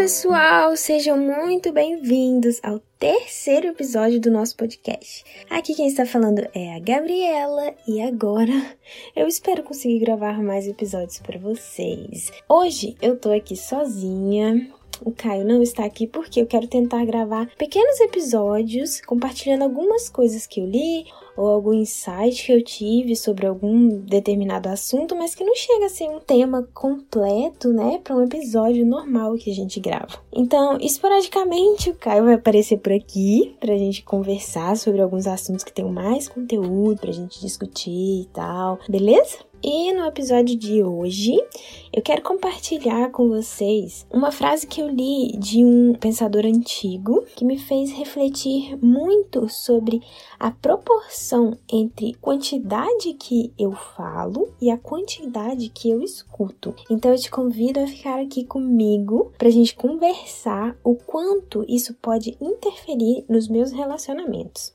pessoal, sejam muito bem-vindos ao terceiro episódio do nosso podcast. Aqui quem está falando é a Gabriela e agora eu espero conseguir gravar mais episódios para vocês. Hoje eu tô aqui sozinha, o Caio não está aqui porque eu quero tentar gravar pequenos episódios compartilhando algumas coisas que eu li ou algum insight que eu tive sobre algum determinado assunto, mas que não chega a ser um tema completo, né, para um episódio normal que a gente grava. Então, esporadicamente, o Caio vai aparecer por aqui pra gente conversar sobre alguns assuntos que tenham mais conteúdo pra gente discutir e tal, beleza? E no episódio de hoje, eu quero compartilhar com vocês uma frase que eu li de um pensador antigo que me fez refletir muito sobre a proporção entre quantidade que eu falo e a quantidade que eu escuto. Então eu te convido a ficar aqui comigo para a gente conversar o quanto isso pode interferir nos meus relacionamentos.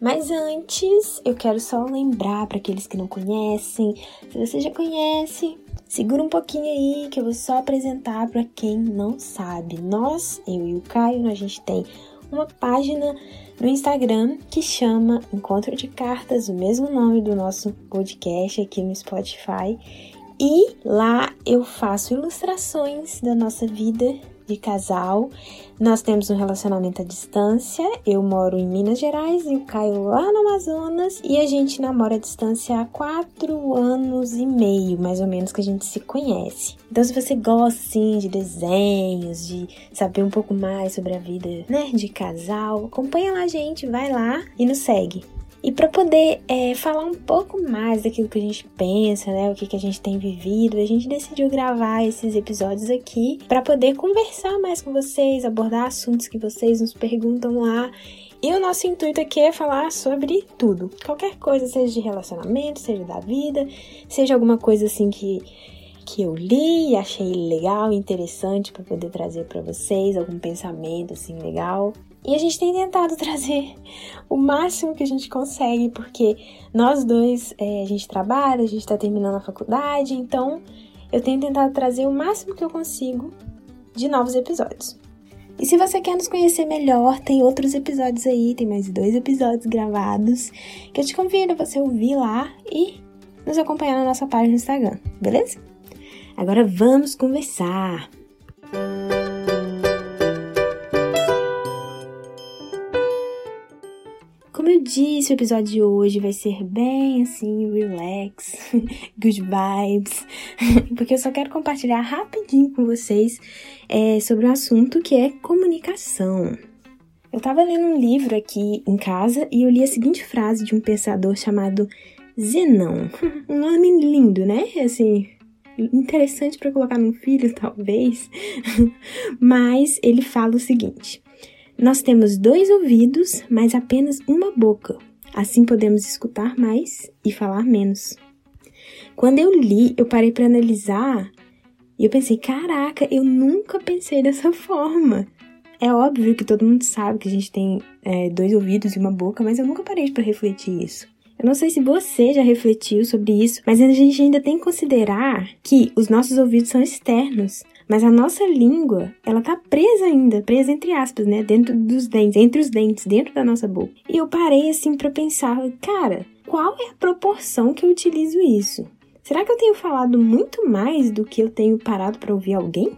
Mas antes, eu quero só lembrar para aqueles que não conhecem, se você já conhece, segura um pouquinho aí que eu vou só apresentar para quem não sabe. Nós, eu e o Caio, a gente tem uma página no Instagram que chama Encontro de Cartas, o mesmo nome do nosso podcast aqui no Spotify. E lá eu faço ilustrações da nossa vida de casal. Nós temos um relacionamento à distância. Eu moro em Minas Gerais e o Caio lá no Amazonas. E a gente namora à distância há quatro anos e meio, mais ou menos, que a gente se conhece. Então, se você gosta, sim, de desenhos, de saber um pouco mais sobre a vida, né, de casal, acompanha lá a gente, vai lá e nos segue. E para poder é, falar um pouco mais daquilo que a gente pensa, né, o que, que a gente tem vivido, a gente decidiu gravar esses episódios aqui para poder conversar mais com vocês, abordar assuntos que vocês nos perguntam lá. E o nosso intuito aqui é falar sobre tudo, qualquer coisa, seja de relacionamento, seja da vida, seja alguma coisa assim que que eu li e achei legal, interessante para poder trazer para vocês algum pensamento assim legal. E a gente tem tentado trazer o máximo que a gente consegue, porque nós dois, é, a gente trabalha, a gente está terminando a faculdade, então eu tenho tentado trazer o máximo que eu consigo de novos episódios. E se você quer nos conhecer melhor, tem outros episódios aí, tem mais dois episódios gravados, que eu te convido a você ouvir lá e nos acompanhar na nossa página no Instagram, beleza? Agora vamos conversar! Disse, o episódio de hoje vai ser bem assim, relax, good vibes, porque eu só quero compartilhar rapidinho com vocês é, sobre um assunto que é comunicação. Eu tava lendo um livro aqui em casa e eu li a seguinte frase de um pensador chamado Zenão. Um nome lindo, né? Assim, interessante para colocar num filho, talvez. Mas ele fala o seguinte: nós temos dois ouvidos, mas apenas uma boca. Assim podemos escutar mais e falar menos. Quando eu li, eu parei para analisar e eu pensei: caraca, eu nunca pensei dessa forma. É óbvio que todo mundo sabe que a gente tem é, dois ouvidos e uma boca, mas eu nunca parei para refletir isso. Eu não sei se você já refletiu sobre isso, mas a gente ainda tem que considerar que os nossos ouvidos são externos. Mas a nossa língua, ela tá presa ainda, presa entre aspas, né? Dentro dos dentes, entre os dentes, dentro da nossa boca. E eu parei assim para pensar, cara, qual é a proporção que eu utilizo isso? Será que eu tenho falado muito mais do que eu tenho parado para ouvir alguém?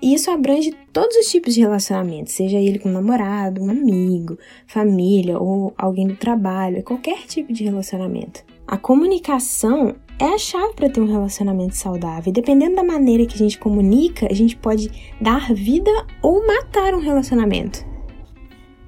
E isso abrange todos os tipos de relacionamento, seja ele com um namorado, um amigo, família ou alguém do trabalho, qualquer tipo de relacionamento. A comunicação é a chave para ter um relacionamento saudável. E dependendo da maneira que a gente comunica, a gente pode dar vida ou matar um relacionamento.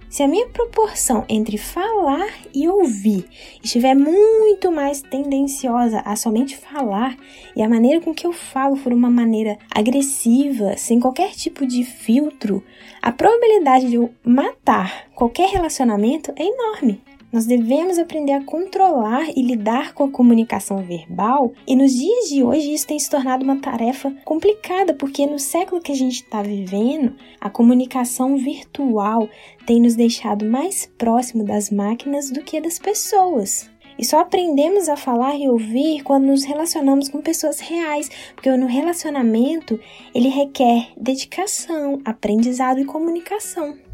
Se a minha proporção entre falar e ouvir estiver muito mais tendenciosa a somente falar e a maneira com que eu falo for uma maneira agressiva, sem qualquer tipo de filtro, a probabilidade de eu matar qualquer relacionamento é enorme. Nós devemos aprender a controlar e lidar com a comunicação verbal, e nos dias de hoje isso tem se tornado uma tarefa complicada, porque no século que a gente está vivendo, a comunicação virtual tem nos deixado mais próximo das máquinas do que das pessoas. E só aprendemos a falar e ouvir quando nos relacionamos com pessoas reais, porque no relacionamento ele requer dedicação, aprendizado e comunicação.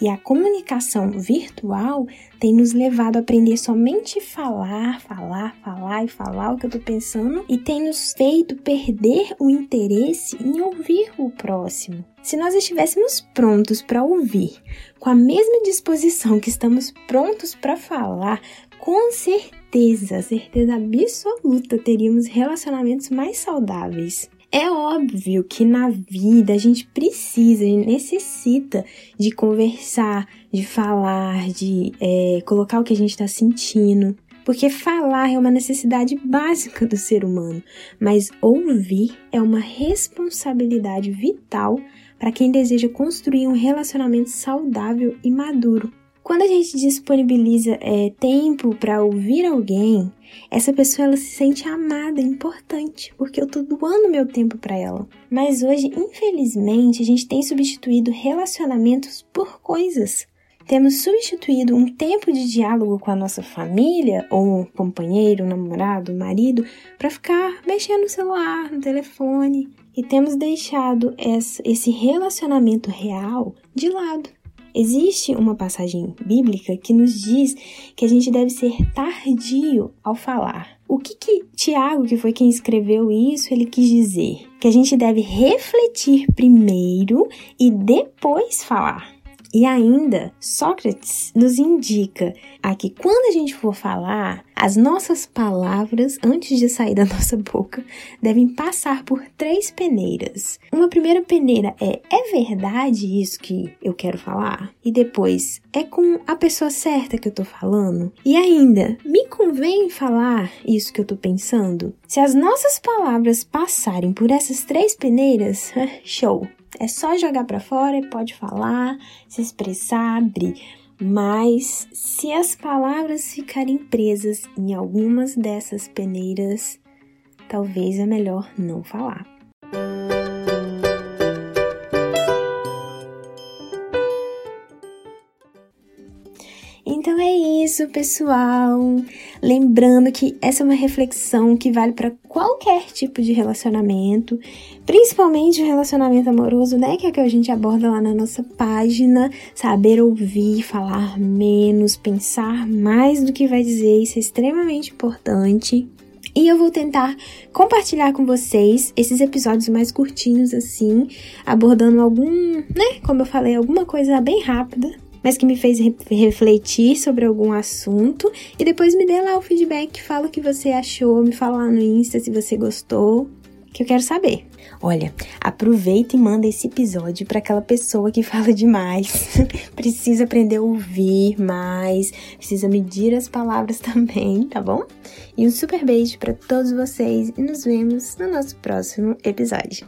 E a comunicação virtual tem nos levado a aprender somente falar, falar, falar e falar o que eu tô pensando e tem nos feito perder o interesse em ouvir o próximo. Se nós estivéssemos prontos para ouvir, com a mesma disposição que estamos prontos para falar, com certeza, certeza absoluta, teríamos relacionamentos mais saudáveis. É óbvio que na vida a gente precisa e necessita de conversar, de falar, de é, colocar o que a gente está sentindo. Porque falar é uma necessidade básica do ser humano, mas ouvir é uma responsabilidade vital para quem deseja construir um relacionamento saudável e maduro. Quando a gente disponibiliza é, tempo para ouvir alguém, essa pessoa ela se sente amada, importante, porque eu tô doando meu tempo para ela. Mas hoje, infelizmente, a gente tem substituído relacionamentos por coisas. Temos substituído um tempo de diálogo com a nossa família, ou um companheiro, um namorado, um marido, para ficar mexendo no celular, no telefone, e temos deixado esse relacionamento real de lado. Existe uma passagem bíblica que nos diz que a gente deve ser tardio ao falar. O que, que Tiago, que foi quem escreveu isso, ele quis dizer? Que a gente deve refletir primeiro e depois falar. E ainda, Sócrates nos indica aqui quando a gente for falar, as nossas palavras, antes de sair da nossa boca, devem passar por três peneiras. Uma primeira peneira é: é verdade isso que eu quero falar? E depois, é com a pessoa certa que eu tô falando? E ainda, me convém falar isso que eu tô pensando? Se as nossas palavras passarem por essas três peneiras, show! É só jogar para fora e pode falar, se expressar, abrir. Mas se as palavras ficarem presas em algumas dessas peneiras, talvez é melhor não falar. É isso, pessoal. Lembrando que essa é uma reflexão que vale para qualquer tipo de relacionamento, principalmente o relacionamento amoroso, né? Que é que a gente aborda lá na nossa página. Saber ouvir, falar menos, pensar mais do que vai dizer, isso é extremamente importante. E eu vou tentar compartilhar com vocês esses episódios mais curtinhos, assim, abordando algum, né? Como eu falei, alguma coisa bem rápida mas que me fez re refletir sobre algum assunto. E depois me dê lá o feedback, fala o que você achou, me fala lá no Insta se você gostou, que eu quero saber. Olha, aproveita e manda esse episódio para aquela pessoa que fala demais, precisa aprender a ouvir mais, precisa medir as palavras também, tá bom? E um super beijo para todos vocês e nos vemos no nosso próximo episódio.